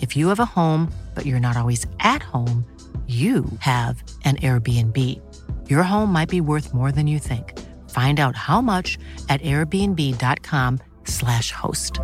If you have a home, but you're not always at home, you have an Airbnb. Your home might be worth more than you think. Find out how much at airbnb.com/slash host.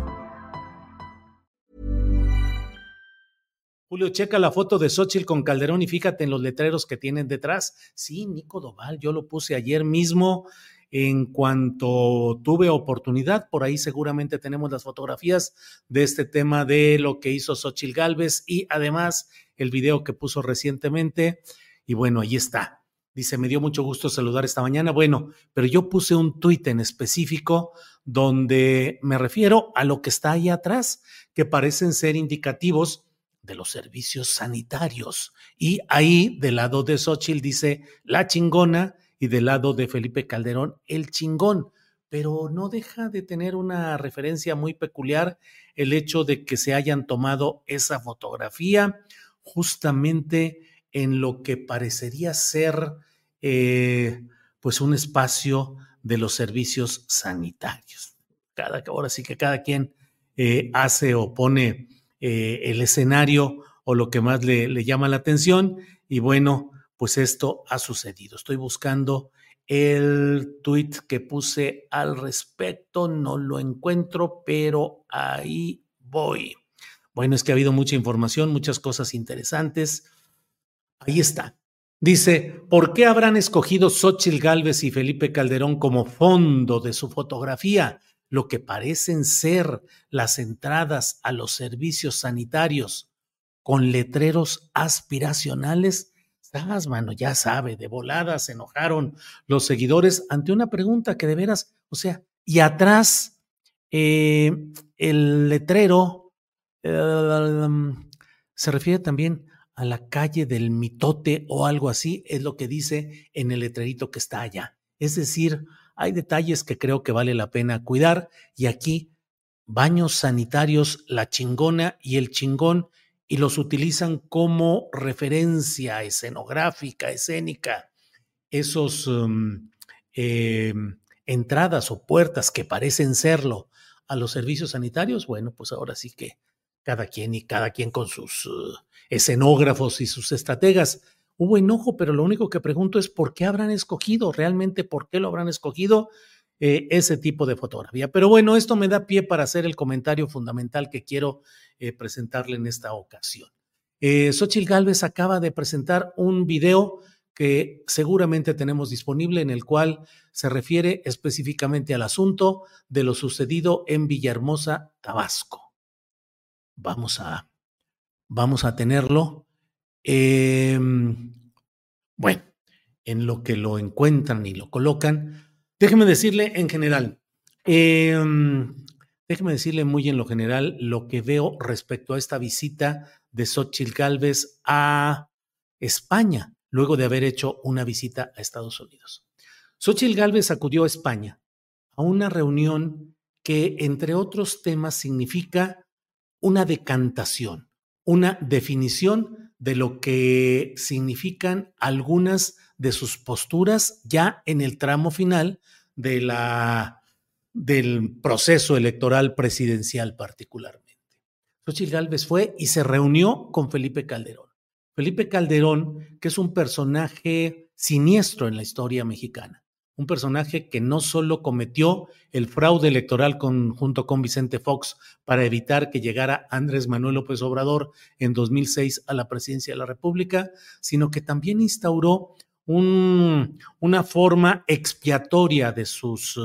Julio, checa la foto de Xochitl con Calderón y fíjate en los letreros que tienen detrás. Sí, Nico Doval, yo lo puse ayer mismo en cuanto tuve oportunidad. Por ahí seguramente tenemos las fotografías de este tema de lo que hizo Xochil Gálvez y además el video que puso recientemente. Y bueno, ahí está. Dice, me dio mucho gusto saludar esta mañana. Bueno, pero yo puse un tuit en específico donde me refiero a lo que está ahí atrás, que parecen ser indicativos de los servicios sanitarios. Y ahí, del lado de Xochitl, dice la chingona y del lado de Felipe Calderón, el chingón. Pero no deja de tener una referencia muy peculiar el hecho de que se hayan tomado esa fotografía justamente en lo que parecería ser eh, pues un espacio de los servicios sanitarios. Cada, ahora sí que cada quien eh, hace o pone eh, el escenario o lo que más le, le llama la atención y bueno, pues esto ha sucedido. Estoy buscando el tweet que puse al respecto, no lo encuentro, pero ahí voy. Bueno, es que ha habido mucha información, muchas cosas interesantes. Ahí está. Dice, ¿por qué habrán escogido Xochitl Gálvez y Felipe Calderón como fondo de su fotografía? Lo que parecen ser las entradas a los servicios sanitarios con letreros aspiracionales mano, ya sabe, de volada se enojaron los seguidores ante una pregunta que de veras, o sea, y atrás eh, el letrero em, se refiere también a la calle del mitote o algo así, es lo que dice en el letrerito que está allá. Es decir, hay detalles que creo que vale la pena cuidar y aquí baños sanitarios, la chingona y el chingón y los utilizan como referencia escenográfica, escénica. Esos um, em, entradas o puertas que parecen serlo a los servicios sanitarios, bueno, pues ahora sí que cada quien y cada quien con sus uh, escenógrafos y sus estrategas. Hubo enojo, pero lo único que pregunto es por qué habrán escogido, realmente por qué lo habrán escogido eh, ese tipo de fotografía. Pero bueno, esto me da pie para hacer el comentario fundamental que quiero eh, presentarle en esta ocasión. Eh, Xochitl Galvez acaba de presentar un video que seguramente tenemos disponible en el cual se refiere específicamente al asunto de lo sucedido en Villahermosa, Tabasco. Vamos a, vamos a tenerlo. Em, bueno, en lo que lo encuentran y lo colocan, déjeme decirle en general, em, Déjeme decirle muy en lo general lo que veo respecto a esta visita de Xochitl Galvez a España, luego de haber hecho una visita a Estados Unidos. Xochitl Galvez acudió a España a una reunión que, entre otros temas, significa una decantación, una definición de lo que significan algunas de sus posturas ya en el tramo final de la, del proceso electoral presidencial particularmente. Xochitl Gálvez fue y se reunió con Felipe Calderón. Felipe Calderón, que es un personaje siniestro en la historia mexicana, un personaje que no solo cometió el fraude electoral junto con Vicente Fox para evitar que llegara Andrés Manuel López Obrador en 2006 a la presidencia de la República, sino que también instauró una forma expiatoria de sus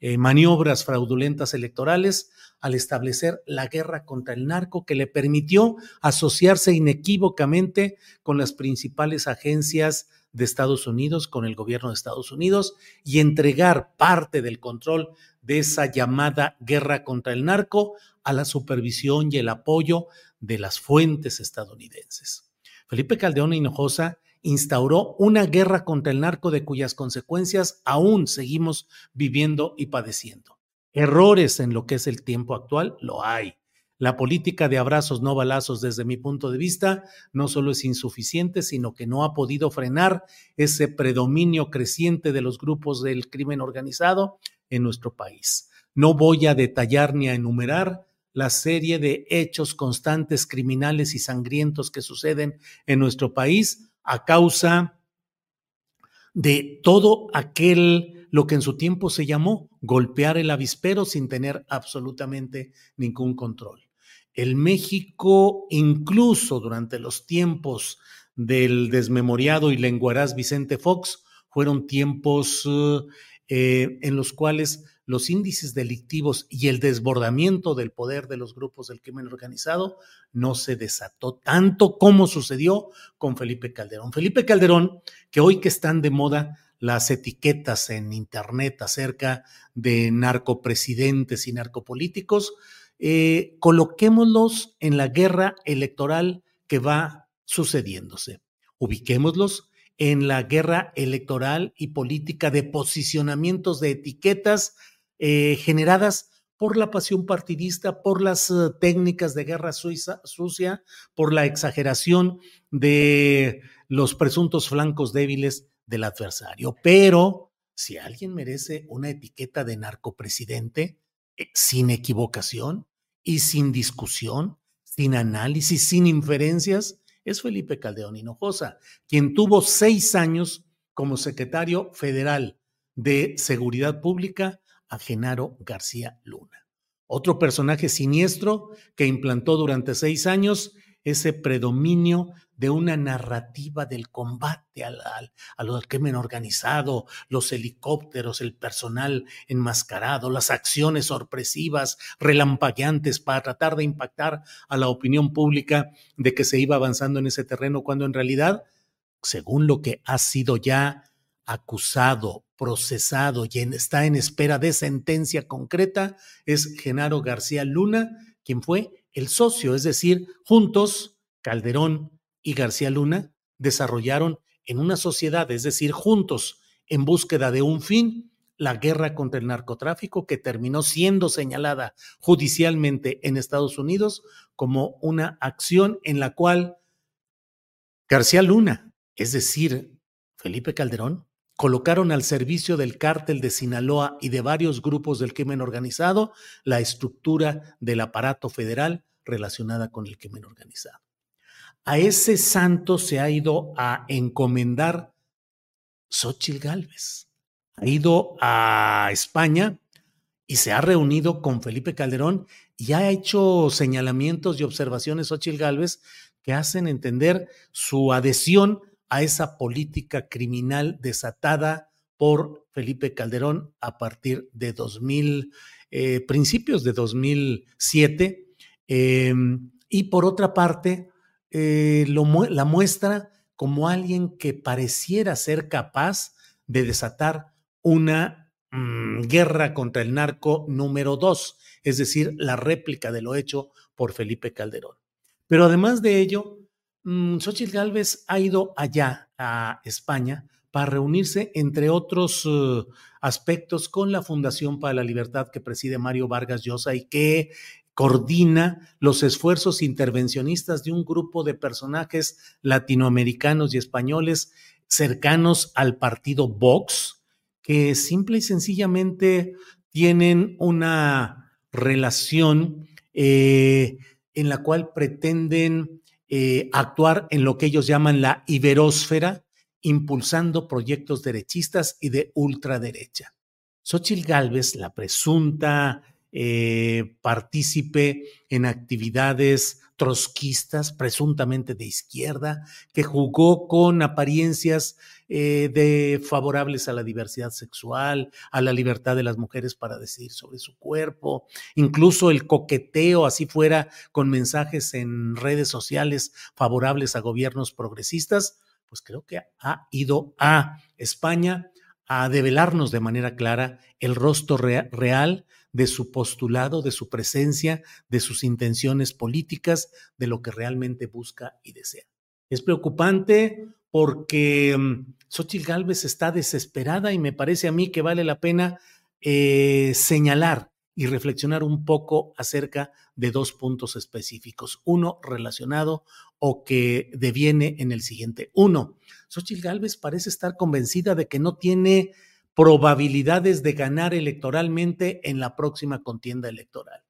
eh, maniobras fraudulentas electorales al establecer la guerra contra el narco que le permitió asociarse inequívocamente con las principales agencias de Estados Unidos, con el gobierno de Estados Unidos y entregar parte del control de esa llamada guerra contra el narco a la supervisión y el apoyo de las fuentes estadounidenses. Felipe Caldeón Hinojosa instauró una guerra contra el narco de cuyas consecuencias aún seguimos viviendo y padeciendo. Errores en lo que es el tiempo actual, lo hay. La política de abrazos no balazos, desde mi punto de vista, no solo es insuficiente, sino que no ha podido frenar ese predominio creciente de los grupos del crimen organizado en nuestro país. No voy a detallar ni a enumerar la serie de hechos constantes criminales y sangrientos que suceden en nuestro país a causa de todo aquel lo que en su tiempo se llamó golpear el avispero sin tener absolutamente ningún control. El México, incluso durante los tiempos del desmemoriado y lenguaraz Vicente Fox, fueron tiempos eh, en los cuales los índices delictivos y el desbordamiento del poder de los grupos del crimen organizado no se desató tanto como sucedió con Felipe Calderón. Felipe Calderón, que hoy que están de moda las etiquetas en Internet acerca de narcopresidentes y narcopolíticos, eh, coloquémoslos en la guerra electoral que va sucediéndose. Ubiquémoslos en la guerra electoral y política de posicionamientos de etiquetas eh, generadas por la pasión partidista, por las uh, técnicas de guerra sucia, por la exageración de los presuntos flancos débiles del adversario. Pero si alguien merece una etiqueta de narcopresidente, eh, sin equivocación y sin discusión, sin análisis, sin inferencias, es Felipe Caldeón Hinojosa, quien tuvo seis años como secretario federal de Seguridad Pública a Genaro García Luna. Otro personaje siniestro que implantó durante seis años ese predominio de una narrativa del combate al, al, al, crimen organizado, los helicópteros, el personal enmascarado, las acciones sorpresivas, relampagueantes para tratar de impactar a la opinión pública de que se iba avanzando en ese terreno, cuando en realidad, según lo que ha sido ya acusado, procesado y está en espera de sentencia concreta, es Genaro García Luna, quien fue el socio, es decir, juntos, Calderón y García Luna desarrollaron en una sociedad, es decir, juntos, en búsqueda de un fin, la guerra contra el narcotráfico que terminó siendo señalada judicialmente en Estados Unidos como una acción en la cual García Luna, es decir, Felipe Calderón, colocaron al servicio del cártel de Sinaloa y de varios grupos del crimen organizado la estructura del aparato federal relacionada con el crimen organizado. A ese santo se ha ido a encomendar Xochitl Gálvez. Ha ido a España y se ha reunido con Felipe Calderón y ha hecho señalamientos y observaciones Xochitl Gálvez que hacen entender su adhesión a esa política criminal desatada por Felipe Calderón a partir de 2000, eh, principios de 2007. Eh, y por otra parte, eh, lo, la muestra como alguien que pareciera ser capaz de desatar una mmm, guerra contra el narco número dos, es decir, la réplica de lo hecho por Felipe Calderón. Pero además de ello, Xochitl Gálvez ha ido allá a España para reunirse, entre otros uh, aspectos, con la Fundación para la Libertad que preside Mario Vargas Llosa y que coordina los esfuerzos intervencionistas de un grupo de personajes latinoamericanos y españoles cercanos al partido Vox, que simple y sencillamente tienen una relación eh, en la cual pretenden eh, actuar en lo que ellos llaman la iberósfera, impulsando proyectos derechistas y de ultraderecha. Xochitl Gálvez, la presunta eh, partícipe en actividades trotskistas, presuntamente de izquierda, que jugó con apariencias eh, de favorables a la diversidad sexual, a la libertad de las mujeres para decidir sobre su cuerpo, incluso el coqueteo, así fuera, con mensajes en redes sociales favorables a gobiernos progresistas, pues creo que ha ido a España a develarnos de manera clara el rostro real de su postulado, de su presencia, de sus intenciones políticas, de lo que realmente busca y desea. Es preocupante porque mm, Xochitl Gálvez está desesperada y me parece a mí que vale la pena eh, señalar y reflexionar un poco acerca de dos puntos específicos. Uno relacionado o que deviene en el siguiente. Uno, Xochitl Gálvez parece estar convencida de que no tiene probabilidades de ganar electoralmente en la próxima contienda electoral.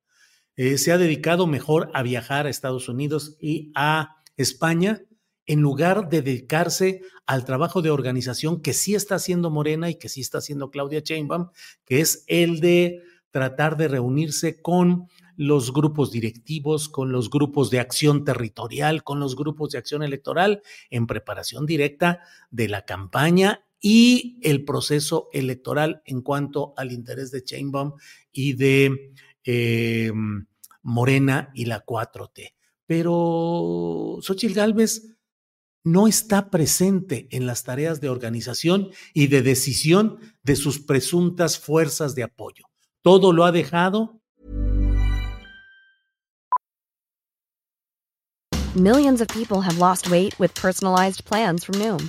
Eh, se ha dedicado mejor a viajar a Estados Unidos y a España en lugar de dedicarse al trabajo de organización que sí está haciendo Morena y que sí está haciendo Claudia Sheinbaum, que es el de tratar de reunirse con los grupos directivos, con los grupos de acción territorial, con los grupos de acción electoral en preparación directa de la campaña y el proceso electoral en cuanto al interés de Chainbaum y de eh, Morena y la 4T. Pero Xochitl Gálvez no está presente en las tareas de organización y de decisión de sus presuntas fuerzas de apoyo. Todo lo ha dejado Millions of people have lost weight with personalized plans from Noom,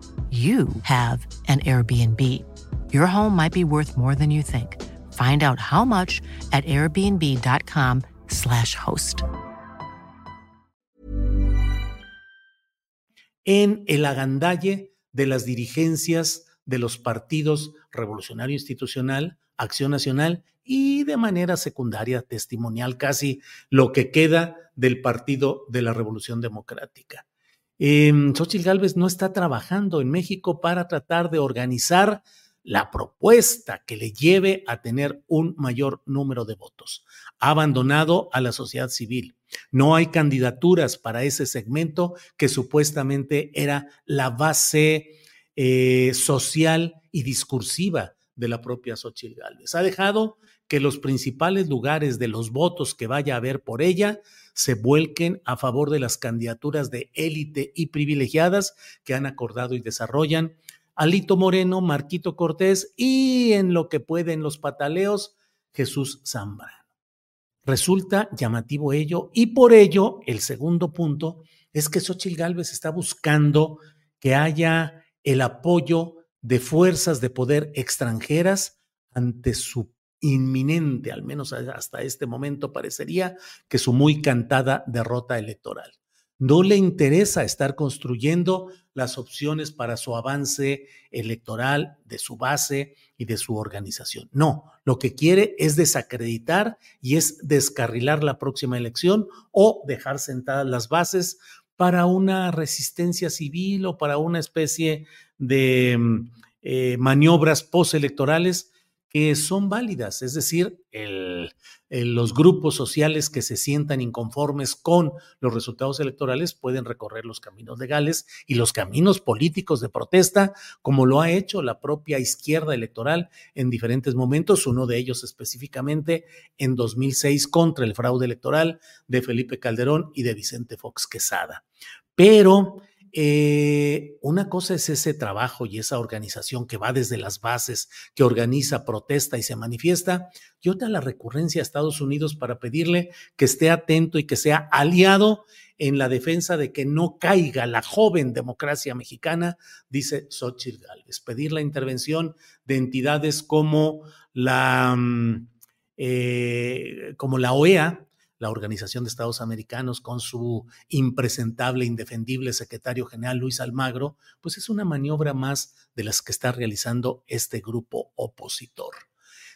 you have an Airbnb. Your home might be worth more than you think. Find out how much at airbnb.com/slash host. En el agandalle de las dirigencias de los partidos Revolucionario Institucional, Acción Nacional y de manera secundaria, testimonial, casi lo que queda del Partido de la Revolución Democrática. Eh, Xochitl Gálvez no está trabajando en México para tratar de organizar la propuesta que le lleve a tener un mayor número de votos. Ha abandonado a la sociedad civil. No hay candidaturas para ese segmento que supuestamente era la base eh, social y discursiva de la propia Xochitl Gálvez. Ha dejado que los principales lugares de los votos que vaya a haber por ella se vuelquen a favor de las candidaturas de élite y privilegiadas que han acordado y desarrollan Alito Moreno, Marquito Cortés y en lo que pueden los pataleos, Jesús Zambrano. Resulta llamativo ello y por ello el segundo punto es que Xochitl Gálvez está buscando que haya el apoyo de fuerzas de poder extranjeras ante su inminente, al menos hasta este momento parecería que su muy cantada derrota electoral. No le interesa estar construyendo las opciones para su avance electoral de su base y de su organización. No, lo que quiere es desacreditar y es descarrilar la próxima elección o dejar sentadas las bases para una resistencia civil o para una especie de mm, eh, maniobras postelectorales que son válidas, es decir, los grupos sociales que se sientan inconformes con los resultados electorales pueden recorrer los caminos legales y los caminos políticos de protesta, como lo ha hecho la propia izquierda electoral en diferentes momentos, uno de ellos específicamente en 2006 contra el fraude electoral de Felipe Calderón y de Vicente Fox Quesada. Pero eh, una cosa es ese trabajo y esa organización que va desde las bases, que organiza, protesta y se manifiesta, y otra la recurrencia a Estados Unidos para pedirle que esté atento y que sea aliado en la defensa de que no caiga la joven democracia mexicana, dice Xochitl Gálvez. Pedir la intervención de entidades como la, mm, eh, como la OEA, la Organización de Estados Americanos con su impresentable, indefendible secretario general Luis Almagro, pues es una maniobra más de las que está realizando este grupo opositor.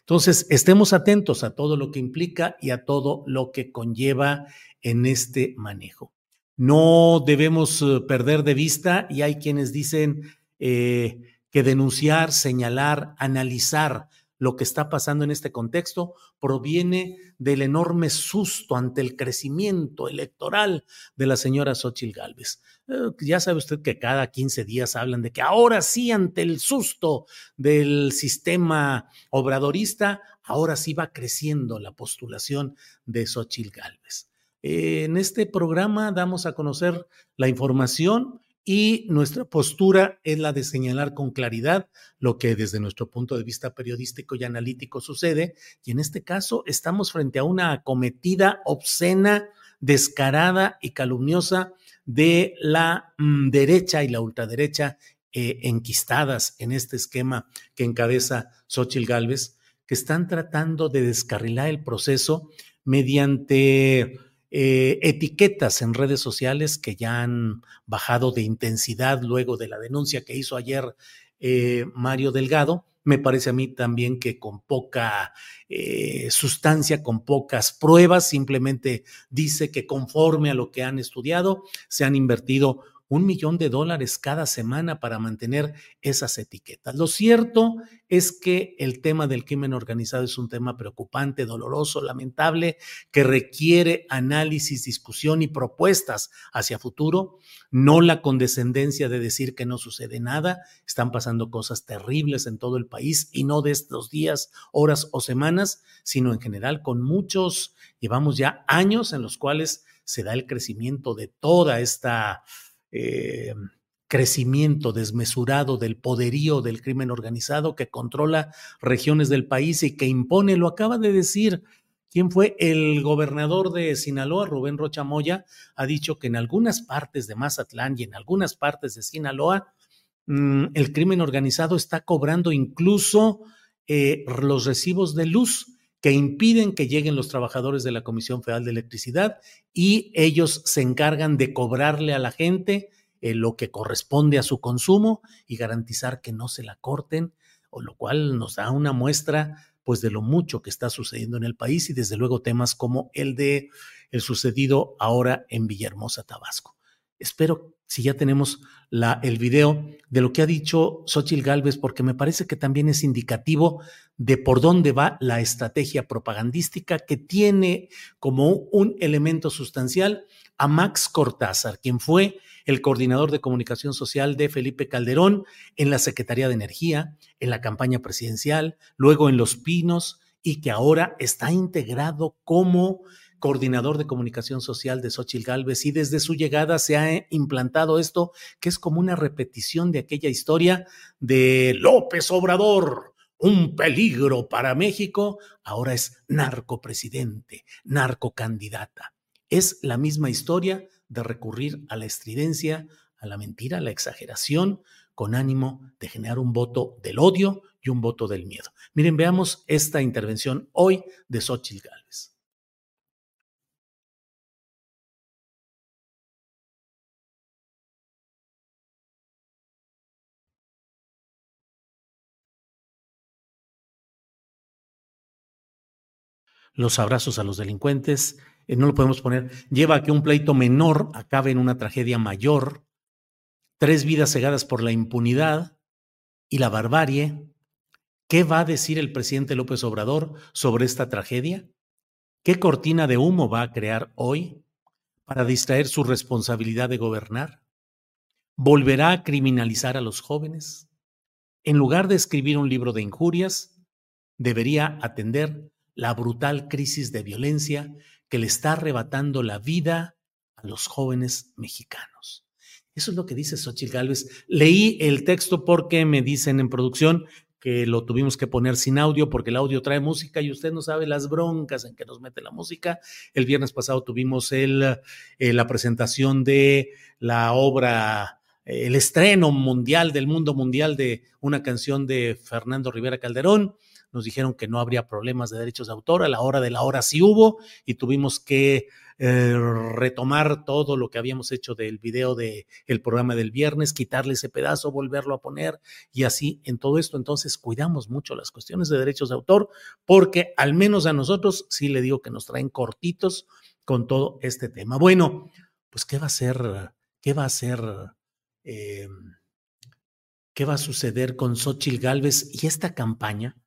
Entonces, estemos atentos a todo lo que implica y a todo lo que conlleva en este manejo. No debemos eh, perder de vista, y hay quienes dicen eh, que denunciar, señalar, analizar lo que está pasando en este contexto proviene del enorme susto ante el crecimiento electoral de la señora Xochitl Gálvez. Eh, ya sabe usted que cada 15 días hablan de que ahora sí, ante el susto del sistema obradorista, ahora sí va creciendo la postulación de Xochitl Gálvez. En este programa damos a conocer la información y nuestra postura es la de señalar con claridad lo que desde nuestro punto de vista periodístico y analítico sucede. Y en este caso estamos frente a una acometida obscena, descarada y calumniosa de la mm, derecha y la ultraderecha eh, enquistadas en este esquema que encabeza Xochitl Gálvez, que están tratando de descarrilar el proceso mediante eh, etiquetas en redes sociales que ya han bajado de intensidad luego de la denuncia que hizo ayer eh, Mario Delgado. Me parece a mí también que con poca eh, sustancia, con pocas pruebas, simplemente dice que conforme a lo que han estudiado, se han invertido un millón de dólares cada semana para mantener esas etiquetas. Lo cierto es que el tema del crimen organizado es un tema preocupante, doloroso, lamentable, que requiere análisis, discusión y propuestas hacia futuro, no la condescendencia de decir que no sucede nada, están pasando cosas terribles en todo el país y no de estos días, horas o semanas, sino en general con muchos, llevamos ya años en los cuales se da el crecimiento de toda esta eh, crecimiento desmesurado del poderío del crimen organizado que controla regiones del país y que impone, lo acaba de decir ¿Quién fue el gobernador de Sinaloa, Rubén Rocha Moya? Ha dicho que en algunas partes de Mazatlán y en algunas partes de Sinaloa, mm, el crimen organizado está cobrando incluso eh, los recibos de luz que impiden que lleguen los trabajadores de la Comisión Federal de Electricidad y ellos se encargan de cobrarle a la gente eh, lo que corresponde a su consumo y garantizar que no se la corten, o lo cual nos da una muestra pues de lo mucho que está sucediendo en el país y desde luego temas como el de el sucedido ahora en Villahermosa, Tabasco. Espero si ya tenemos la, el video de lo que ha dicho Xochil Gálvez, porque me parece que también es indicativo de por dónde va la estrategia propagandística que tiene como un elemento sustancial a Max Cortázar, quien fue el coordinador de comunicación social de Felipe Calderón en la Secretaría de Energía, en la campaña presidencial, luego en Los Pinos, y que ahora está integrado como coordinador de comunicación social de Xochitl Galvez y desde su llegada se ha implantado esto que es como una repetición de aquella historia de López Obrador, un peligro para México, ahora es narcopresidente, narcocandidata. Es la misma historia de recurrir a la estridencia, a la mentira, a la exageración, con ánimo de generar un voto del odio y un voto del miedo. Miren, veamos esta intervención hoy de Xochitl Gálvez. Los abrazos a los delincuentes eh, no lo podemos poner, lleva a que un pleito menor acabe en una tragedia mayor, tres vidas cegadas por la impunidad y la barbarie. ¿Qué va a decir el presidente López Obrador sobre esta tragedia? ¿Qué cortina de humo va a crear hoy para distraer su responsabilidad de gobernar? ¿Volverá a criminalizar a los jóvenes? En lugar de escribir un libro de injurias, debería atender la brutal crisis de violencia que le está arrebatando la vida a los jóvenes mexicanos. Eso es lo que dice Xochitl Gálvez. Leí el texto porque me dicen en producción que lo tuvimos que poner sin audio porque el audio trae música y usted no sabe las broncas en que nos mete la música. El viernes pasado tuvimos el, eh, la presentación de la obra, el estreno mundial del mundo mundial de una canción de Fernando Rivera Calderón nos dijeron que no habría problemas de derechos de autor, a la hora de la hora sí hubo y tuvimos que eh, retomar todo lo que habíamos hecho del video del el programa del viernes, quitarle ese pedazo, volverlo a poner y así en todo esto. Entonces cuidamos mucho las cuestiones de derechos de autor porque al menos a nosotros sí le digo que nos traen cortitos con todo este tema. Bueno, pues ¿qué va a ser? ¿Qué va a ser? Eh, ¿Qué va a suceder con Xochitl Galvez y esta campaña?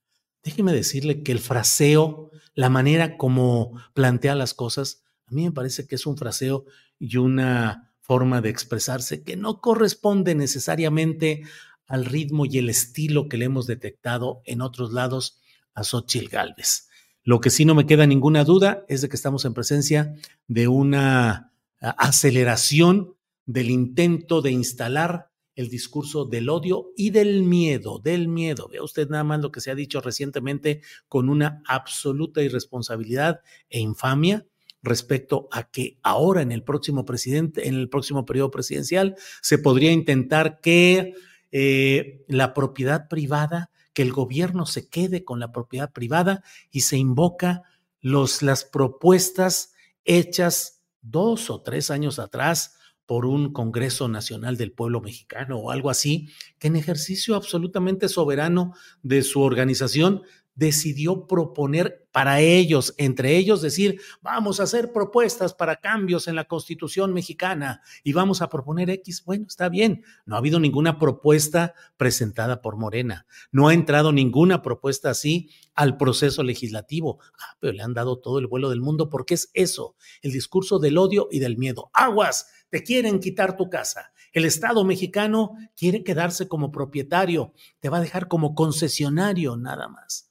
Déjeme decirle que el fraseo, la manera como plantea las cosas, a mí me parece que es un fraseo y una forma de expresarse que no corresponde necesariamente al ritmo y el estilo que le hemos detectado en otros lados a Xochitl Galvez. Lo que sí no me queda ninguna duda es de que estamos en presencia de una aceleración del intento de instalar el discurso del odio y del miedo, del miedo. Vea usted nada más lo que se ha dicho recientemente con una absoluta irresponsabilidad e infamia respecto a que ahora en el próximo presidente, en el próximo periodo presidencial, se podría intentar que eh, la propiedad privada, que el gobierno se quede con la propiedad privada y se invoca los, las propuestas hechas dos o tres años atrás por un Congreso Nacional del Pueblo Mexicano o algo así, que en ejercicio absolutamente soberano de su organización decidió proponer para ellos, entre ellos decir, vamos a hacer propuestas para cambios en la constitución mexicana y vamos a proponer X. Bueno, está bien, no ha habido ninguna propuesta presentada por Morena, no ha entrado ninguna propuesta así al proceso legislativo, ah, pero le han dado todo el vuelo del mundo porque es eso, el discurso del odio y del miedo. Aguas, te quieren quitar tu casa. El Estado mexicano quiere quedarse como propietario, te va a dejar como concesionario nada más.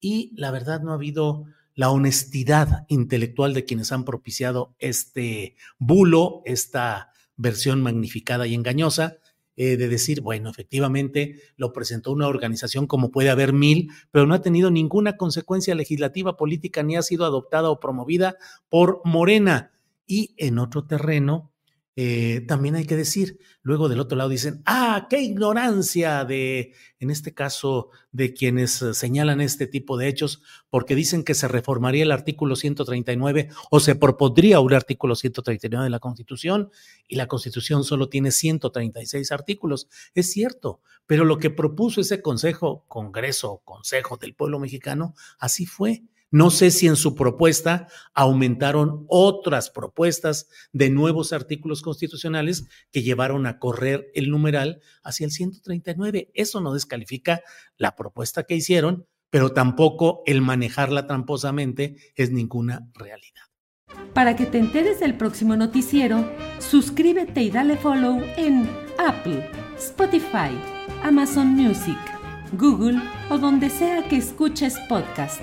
Y la verdad no ha habido la honestidad intelectual de quienes han propiciado este bulo, esta versión magnificada y engañosa, eh, de decir, bueno, efectivamente lo presentó una organización como puede haber mil, pero no ha tenido ninguna consecuencia legislativa, política, ni ha sido adoptada o promovida por Morena. Y en otro terreno, eh, también hay que decir, luego del otro lado dicen, ah, qué ignorancia de, en este caso, de quienes eh, señalan este tipo de hechos, porque dicen que se reformaría el artículo 139 o se propondría un artículo 139 de la Constitución y la Constitución solo tiene 136 artículos. Es cierto, pero lo que propuso ese Consejo, Congreso, Consejo del Pueblo Mexicano, así fue no sé si en su propuesta aumentaron otras propuestas de nuevos artículos constitucionales que llevaron a correr el numeral hacia el 139. Eso no descalifica la propuesta que hicieron, pero tampoco el manejarla tramposamente es ninguna realidad. Para que te enteres del próximo noticiero, suscríbete y dale follow en Apple, Spotify, Amazon Music, Google o donde sea que escuches podcast